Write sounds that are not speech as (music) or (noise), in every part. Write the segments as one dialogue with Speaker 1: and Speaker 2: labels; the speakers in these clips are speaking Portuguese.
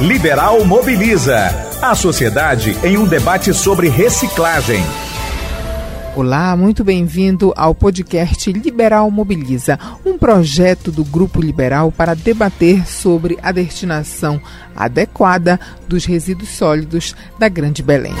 Speaker 1: Liberal Mobiliza. A sociedade em um debate sobre reciclagem.
Speaker 2: Olá, muito bem-vindo ao podcast Liberal Mobiliza, um projeto do Grupo Liberal para debater sobre a destinação adequada dos resíduos sólidos da Grande Belém.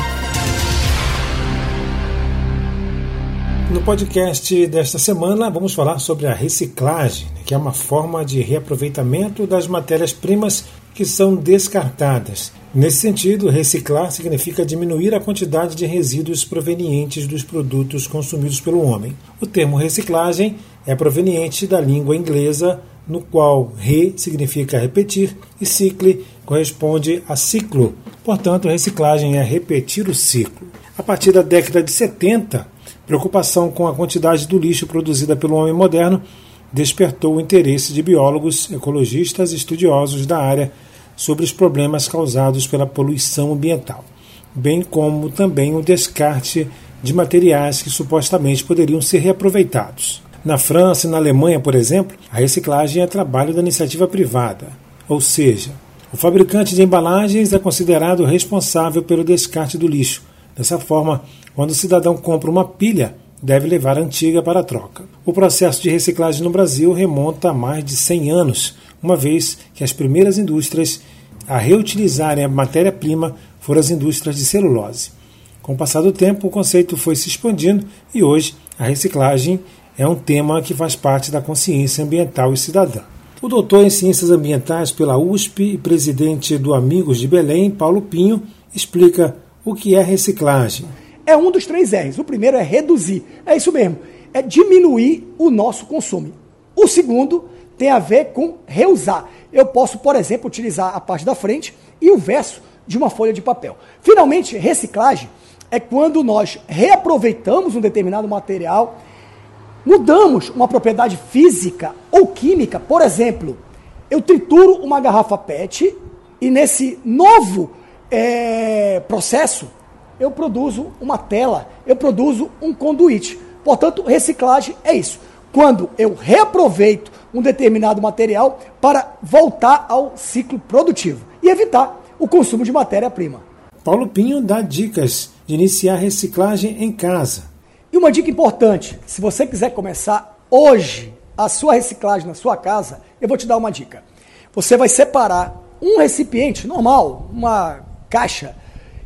Speaker 3: No podcast desta semana, vamos falar sobre a reciclagem, que é uma forma de reaproveitamento das matérias-primas que são descartadas. Nesse sentido, reciclar significa diminuir a quantidade de resíduos provenientes dos produtos consumidos pelo homem. O termo reciclagem é proveniente da língua inglesa, no qual re significa repetir e cicle corresponde a ciclo. Portanto, reciclagem é repetir o ciclo. A partir da década de 70, preocupação com a quantidade do lixo produzida pelo homem moderno despertou o interesse de biólogos, ecologistas e estudiosos da área sobre os problemas causados pela poluição ambiental, bem como também o descarte de materiais que supostamente poderiam ser reaproveitados. Na França e na Alemanha, por exemplo, a reciclagem é trabalho da iniciativa privada, ou seja, o fabricante de embalagens é considerado responsável pelo descarte do lixo. Dessa forma, quando o cidadão compra uma pilha, deve levar a antiga para a troca. O processo de reciclagem no Brasil remonta a mais de 100 anos, uma vez que as primeiras indústrias a reutilizarem a matéria-prima foram as indústrias de celulose. Com o passar do tempo, o conceito foi se expandindo e hoje a reciclagem é um tema que faz parte da consciência ambiental e cidadã. O doutor em Ciências Ambientais pela USP e presidente do Amigos de Belém, Paulo Pinho, explica o que é reciclagem.
Speaker 4: É um dos três R's. O primeiro é reduzir. É isso mesmo. É diminuir o nosso consumo. O segundo tem a ver com reusar. Eu posso, por exemplo, utilizar a parte da frente e o verso de uma folha de papel. Finalmente, reciclagem é quando nós reaproveitamos um determinado material, mudamos uma propriedade física ou química. Por exemplo, eu trituro uma garrafa PET e nesse novo é, processo eu produzo uma tela, eu produzo um conduíte. Portanto, reciclagem é isso. Quando eu reaproveito um determinado material para voltar ao ciclo produtivo e evitar o consumo de matéria-prima.
Speaker 3: Paulo Pinho dá dicas de iniciar reciclagem em casa.
Speaker 4: E uma dica importante: se você quiser começar hoje a sua reciclagem na sua casa, eu vou te dar uma dica. Você vai separar um recipiente normal, uma caixa,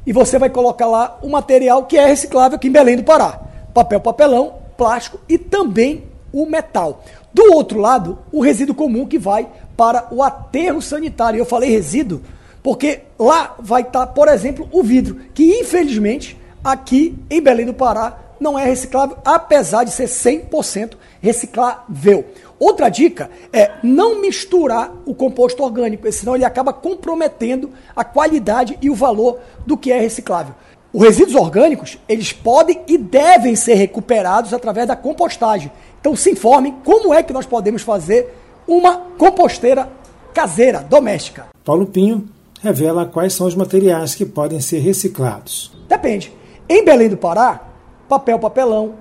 Speaker 4: e você vai colocar lá o material que é reciclável aqui em Belém do Pará: papel, papelão, plástico e também o metal. Do outro lado, o resíduo comum que vai para o aterro sanitário. Eu falei resíduo porque lá vai estar, por exemplo, o vidro, que infelizmente aqui em Belém do Pará não é reciclável, apesar de ser 100% reciclável. Outra dica é não misturar o composto orgânico, senão ele acaba comprometendo a qualidade e o valor do que é reciclável. Os resíduos orgânicos, eles podem e devem ser recuperados através da compostagem. Então se informem como é que nós podemos fazer uma composteira caseira, doméstica.
Speaker 3: Paulo Pinho revela quais são os materiais que podem ser reciclados.
Speaker 4: Depende. Em Belém do Pará, papel, papelão,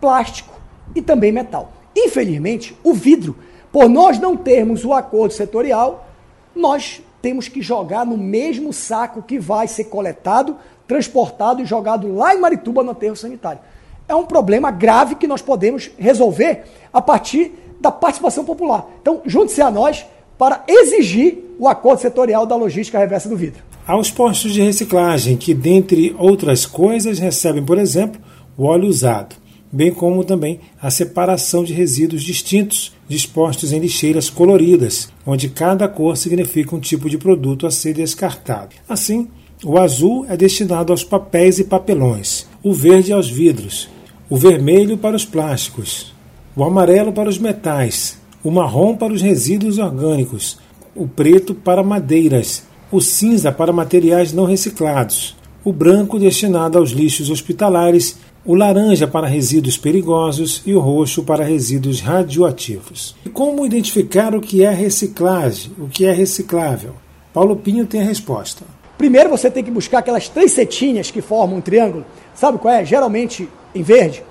Speaker 4: plástico e também metal. Infelizmente, o vidro, por nós não termos o acordo setorial, nós temos que jogar no mesmo saco que vai ser coletado, transportado e jogado lá em Marituba no aterro sanitário é um problema grave que nós podemos resolver a partir da participação popular. Então, junte-se a nós para exigir o acordo setorial da logística reversa do vidro.
Speaker 3: Há os postos de reciclagem, que, dentre outras coisas, recebem, por exemplo, o óleo usado, bem como também a separação de resíduos distintos, dispostos em lixeiras coloridas, onde cada cor significa um tipo de produto a ser descartado. Assim, o azul é destinado aos papéis e papelões, o verde aos vidros, o vermelho para os plásticos, o amarelo para os metais, o marrom para os resíduos orgânicos, o preto para madeiras, o cinza para materiais não reciclados, o branco destinado aos lixos hospitalares, o laranja para resíduos perigosos e o roxo para resíduos radioativos. E como identificar o que é reciclagem, o que é reciclável? Paulo Pinho tem a resposta.
Speaker 4: Primeiro você tem que buscar aquelas três setinhas que formam um triângulo. Sabe qual é? Geralmente em verde.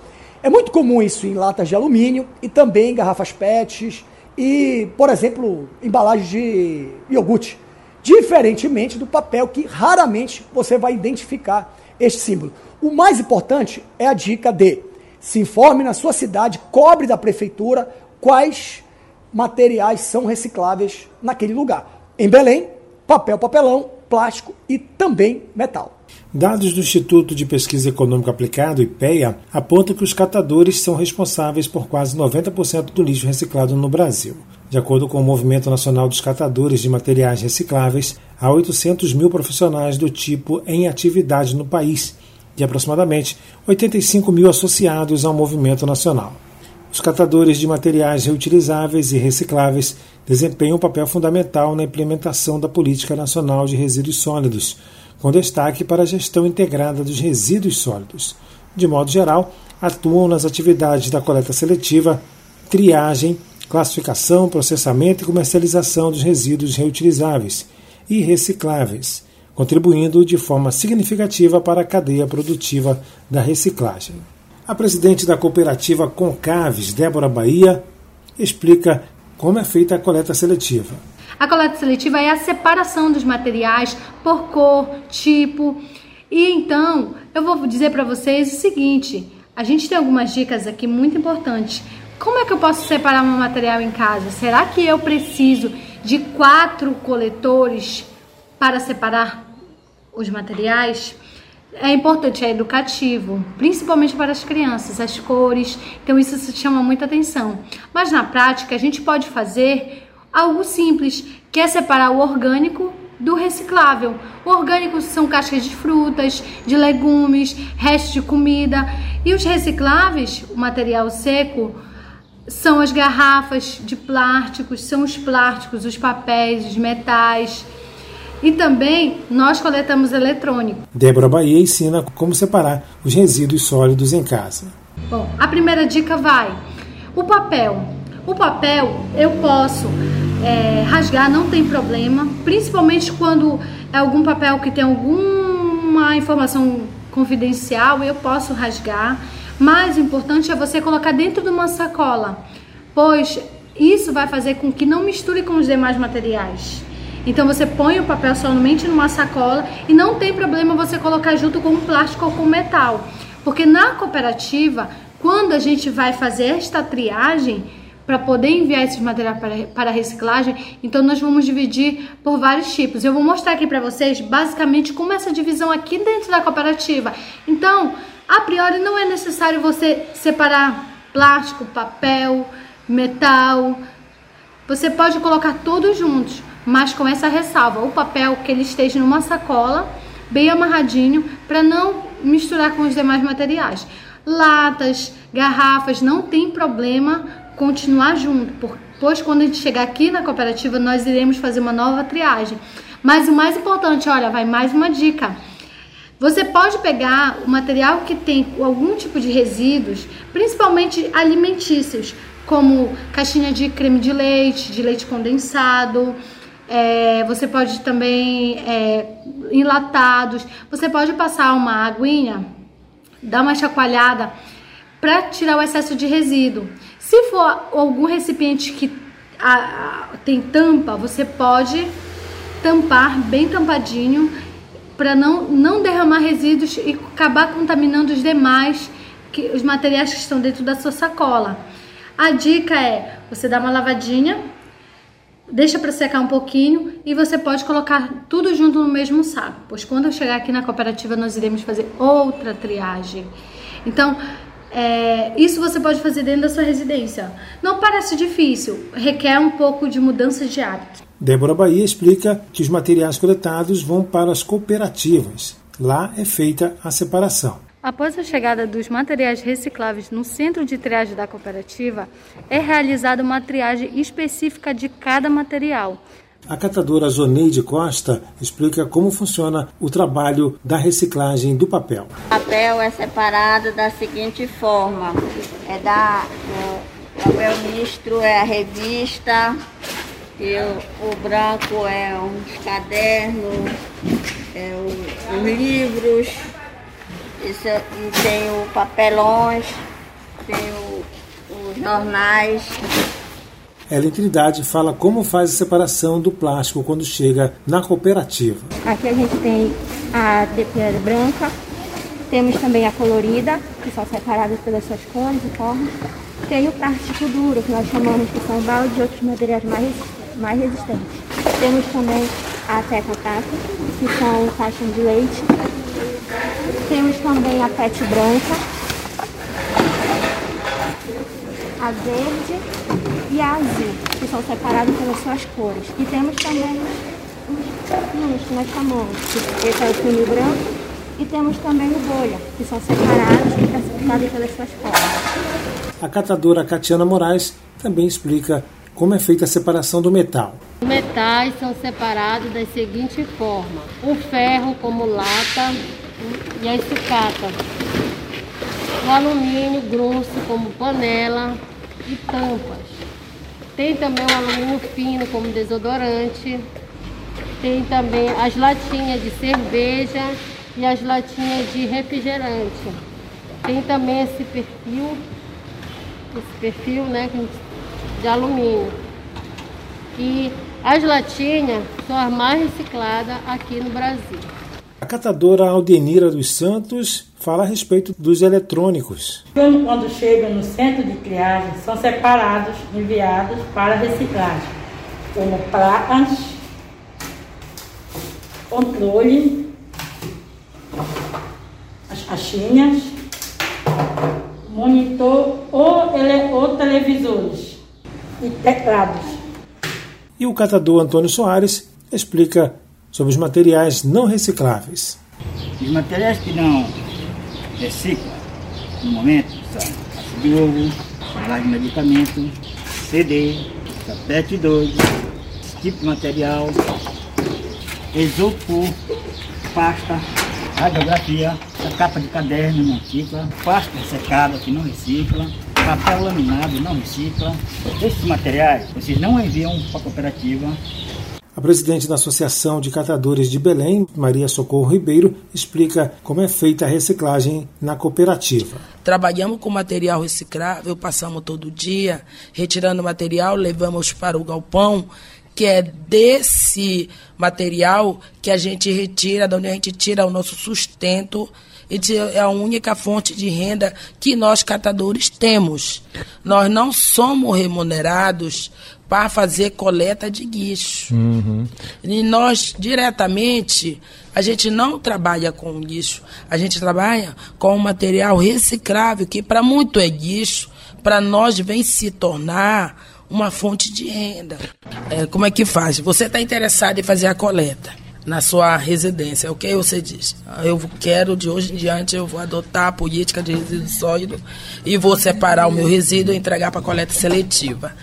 Speaker 4: É muito comum isso em latas de alumínio e também em garrafas PETs e, por exemplo, embalagens de iogurte. Diferentemente do papel que raramente você vai identificar este símbolo. O mais importante é a dica de se informe na sua cidade, cobre da prefeitura quais materiais são recicláveis naquele lugar. Em Belém, papel, papelão, plástico e também metal.
Speaker 3: Dados do Instituto de Pesquisa Econômica Aplicado, IPEA, apontam que os catadores são responsáveis por quase 90% do lixo reciclado no Brasil. De acordo com o Movimento Nacional dos Catadores de Materiais Recicláveis, há 800 mil profissionais do tipo em atividade no país e aproximadamente 85 mil associados ao movimento nacional. Os catadores de materiais reutilizáveis e recicláveis desempenham um papel fundamental na implementação da Política Nacional de Resíduos Sólidos, com destaque para a gestão integrada dos resíduos sólidos. De modo geral, atuam nas atividades da coleta seletiva, triagem, classificação, processamento e comercialização dos resíduos reutilizáveis e recicláveis contribuindo de forma significativa para a cadeia produtiva da reciclagem. A presidente da cooperativa Concaves, Débora Bahia, explica como é feita a coleta seletiva.
Speaker 5: A coleta seletiva é a separação dos materiais por cor, tipo. E então, eu vou dizer para vocês o seguinte: a gente tem algumas dicas aqui muito importantes. Como é que eu posso separar meu material em casa? Será que eu preciso de quatro coletores para separar os materiais, é importante, é educativo, principalmente para as crianças, as cores, então isso se chama muita atenção. Mas na prática, a gente pode fazer algo simples, que é separar o orgânico do reciclável. O orgânico são cascas de frutas, de legumes, restos de comida, e os recicláveis, o material seco, são as garrafas de plásticos, são os plásticos, os papéis, os metais. E também nós coletamos eletrônico.
Speaker 3: Débora Bahia ensina como separar os resíduos sólidos em casa.
Speaker 5: Bom, a primeira dica vai: o papel. O papel eu posso é, rasgar, não tem problema, principalmente quando é algum papel que tem alguma informação confidencial, eu posso rasgar. Mas o importante é você colocar dentro de uma sacola, pois isso vai fazer com que não misture com os demais materiais. Então você põe o papel somente numa sacola e não tem problema você colocar junto com plástico ou com metal. Porque na cooperativa, quando a gente vai fazer esta triagem, para poder enviar esses materiais para, para reciclagem, então nós vamos dividir por vários tipos. Eu vou mostrar aqui para vocês basicamente como é essa divisão aqui dentro da cooperativa. Então, a priori não é necessário você separar plástico, papel, metal. Você pode colocar todos juntos mas com essa ressalva, o papel que ele esteja numa sacola, bem amarradinho, para não misturar com os demais materiais. Latas, garrafas, não tem problema continuar junto, pois quando a gente chegar aqui na cooperativa, nós iremos fazer uma nova triagem. Mas o mais importante, olha, vai mais uma dica. Você pode pegar o material que tem algum tipo de resíduos, principalmente alimentícios, como caixinha de creme de leite, de leite condensado, é, você pode também é, enlatados. Você pode passar uma aguinha, dar uma chacoalhada para tirar o excesso de resíduo. Se for algum recipiente que a, a, tem tampa, você pode tampar bem tampadinho para não, não derramar resíduos e acabar contaminando os demais que, os materiais que estão dentro da sua sacola. A dica é você dar uma lavadinha deixa para secar um pouquinho e você pode colocar tudo junto no mesmo saco, pois quando eu chegar aqui na cooperativa nós iremos fazer outra triagem. Então, é, isso você pode fazer dentro da sua residência. Não parece difícil, requer um pouco de mudança de hábito.
Speaker 3: Débora Bahia explica que os materiais coletados vão para as cooperativas. Lá é feita a separação.
Speaker 5: Após a chegada dos materiais recicláveis no centro de triagem da cooperativa, é realizada uma triagem específica de cada material.
Speaker 3: A catadora Zoneide Costa explica como funciona o trabalho da reciclagem do papel.
Speaker 6: O papel é separado da seguinte forma: é da o papel misto é a revista, e o, o branco é uns cadernos, é o, os livros isso, e tem o papelões, tem o, os jornais.
Speaker 3: Ellen Trindade fala como faz a separação do plástico quando chega na cooperativa.
Speaker 7: Aqui a gente tem a de branca, temos também a colorida, que são separadas pelas suas cores e formas. Tem o plástico duro, que nós chamamos que são balde e outros materiais mais, mais resistentes. Temos também a teca tata, que são caixas de leite. Temos também a pet branca, a verde e a azul, que são separadas pelas suas cores. E temos também os que nós chamamos, que esse é o funil branco, e temos também o bolha, que são separados e classificados pelas suas cores.
Speaker 3: A catadora Catiana Moraes também explica como é feita a separação do metal.
Speaker 8: Os metais são separados da seguinte forma: o ferro como lata e a sucata, o alumínio grosso como panela e tampas. Tem também o alumínio fino como desodorante. Tem também as latinhas de cerveja e as latinhas de refrigerante. Tem também esse perfil, esse perfil né, de alumínio. E as latinhas são as mais recicladas aqui no Brasil.
Speaker 3: A catadora Aldenira dos Santos fala a respeito dos eletrônicos.
Speaker 9: Quando chegam no centro de triagem, são separados, enviados para reciclagem, como placas, controle, as caixinhas, monitor ou, ele, ou televisores e teclados.
Speaker 3: E o catador Antônio Soares explica sobre os materiais não recicláveis.
Speaker 10: Os materiais que não reciclam, no momento, são caixa de ovo, de medicamento, CD, tapete 2, tipo de material, isopor, pasta, radiografia, capa de caderno não recicla, pasta secada que não recicla, papel laminado não recicla. Esses materiais vocês não enviam para a cooperativa.
Speaker 3: Presidente da Associação de Catadores de Belém, Maria Socorro Ribeiro, explica como é feita a reciclagem na cooperativa.
Speaker 11: Trabalhamos com material reciclável, passamos todo dia, retirando material, levamos para o galpão que é desse material que a gente retira, da onde a gente tira o nosso sustento. É a única fonte de renda que nós catadores temos. Nós não somos remunerados para fazer coleta de guicho. Uhum. E nós, diretamente, a gente não trabalha com guicho. A gente trabalha com material reciclável, que para muito é guicho, para nós vem se tornar uma fonte de renda. É, como é que faz? Você está interessado em fazer a coleta na sua residência, o que você diz? Eu quero, de hoje em diante, eu vou adotar a política de resíduo sólido e vou separar o meu resíduo e entregar para coleta seletiva.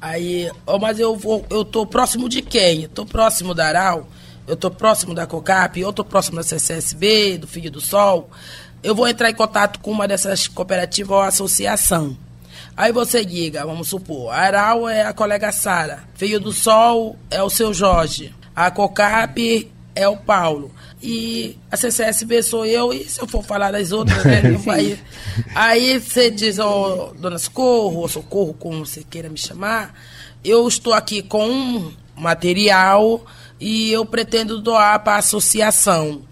Speaker 11: Aí, oh, mas eu vou, eu tô próximo de quem? Estou próximo da Aral, eu estou próximo da COCAP, eu estou próximo da CCSB, do Filho do Sol. Eu vou entrar em contato com uma dessas cooperativas ou associação. Aí você diga, vamos supor, Aral é a colega Sara, Filho do Sol é o seu Jorge, a COCAP é o Paulo. E a CCSB sou eu, e se eu for falar das outras, né? (laughs) aí, aí você diz, oh, Dona Socorro, ou Socorro, como você queira me chamar, eu estou aqui com um material e eu pretendo doar para a associação.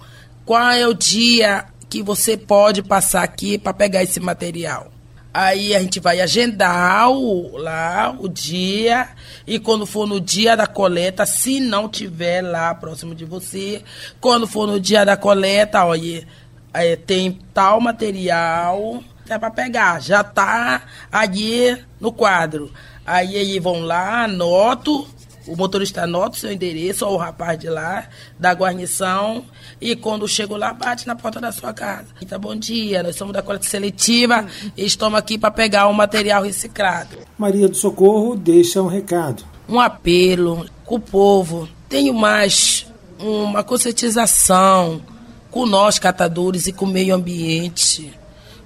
Speaker 11: Qual é o dia que você pode passar aqui para pegar esse material? Aí a gente vai agendar o, lá o dia e quando for no dia da coleta, se não tiver lá próximo de você, quando for no dia da coleta, olha, é, tem tal material é para pegar, já tá ali no quadro. Aí aí vão lá, anoto o motorista anota o seu endereço, ou o rapaz de lá, da guarnição, e quando chego lá, bate na porta da sua casa. Então, bom dia, nós somos da coleta seletiva e estamos aqui para pegar o material reciclado.
Speaker 3: Maria do Socorro deixa um recado.
Speaker 11: Um apelo com o povo. Tenho mais uma conscientização com nós, catadores, e com o meio ambiente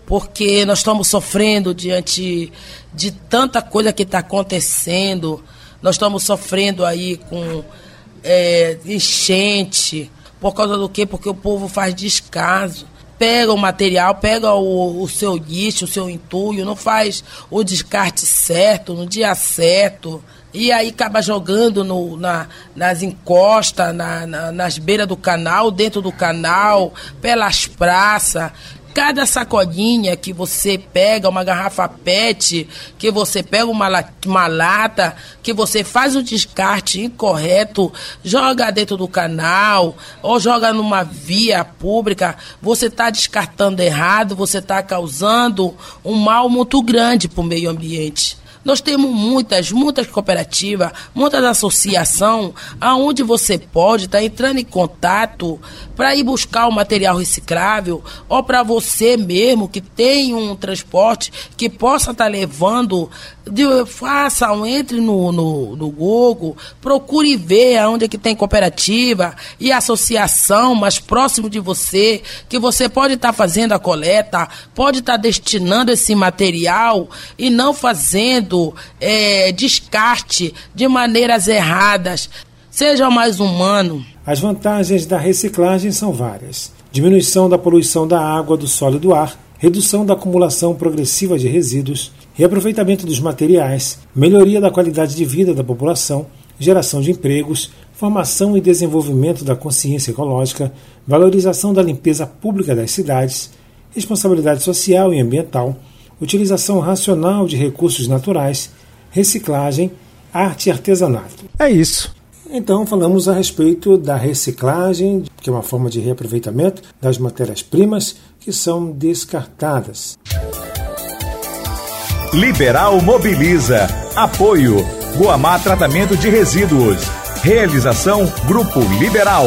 Speaker 11: porque nós estamos sofrendo diante de tanta coisa que está acontecendo nós estamos sofrendo aí com é, enchente. Por causa do quê? Porque o povo faz descaso. pega o material, pega o, o seu lixo, o seu entulho, não faz o descarte certo, no dia certo. E aí acaba jogando no, na, nas encostas, na, na, nas beiras do canal, dentro do canal, pelas praças. Cada sacolinha que você pega, uma garrafa PET, que você pega uma, uma lata, que você faz o descarte incorreto, joga dentro do canal ou joga numa via pública, você está descartando errado, você está causando um mal muito grande para o meio ambiente. Nós temos muitas, muitas cooperativas, muitas associações, aonde você pode estar tá entrando em contato para ir buscar o material reciclável ou para você mesmo que tem um transporte que possa estar tá levando, de, entre no, no, no Google, procure ver aonde é que tem cooperativa e associação mais próximo de você, que você pode estar tá fazendo a coleta, pode estar tá destinando esse material e não fazendo é, descarte de maneiras erradas. Seja mais humano.
Speaker 3: As vantagens da reciclagem são várias: diminuição da poluição da água, do solo e do ar, redução da acumulação progressiva de resíduos, reaproveitamento dos materiais, melhoria da qualidade de vida da população, geração de empregos, formação e desenvolvimento da consciência ecológica, valorização da limpeza pública das cidades, responsabilidade social e ambiental, utilização racional de recursos naturais, reciclagem, arte e artesanato.
Speaker 1: É isso.
Speaker 3: Então, falamos a respeito da reciclagem, que é uma forma de reaproveitamento das matérias-primas que são descartadas.
Speaker 1: Liberal Mobiliza. Apoio. Guamá Tratamento de Resíduos. Realização Grupo Liberal.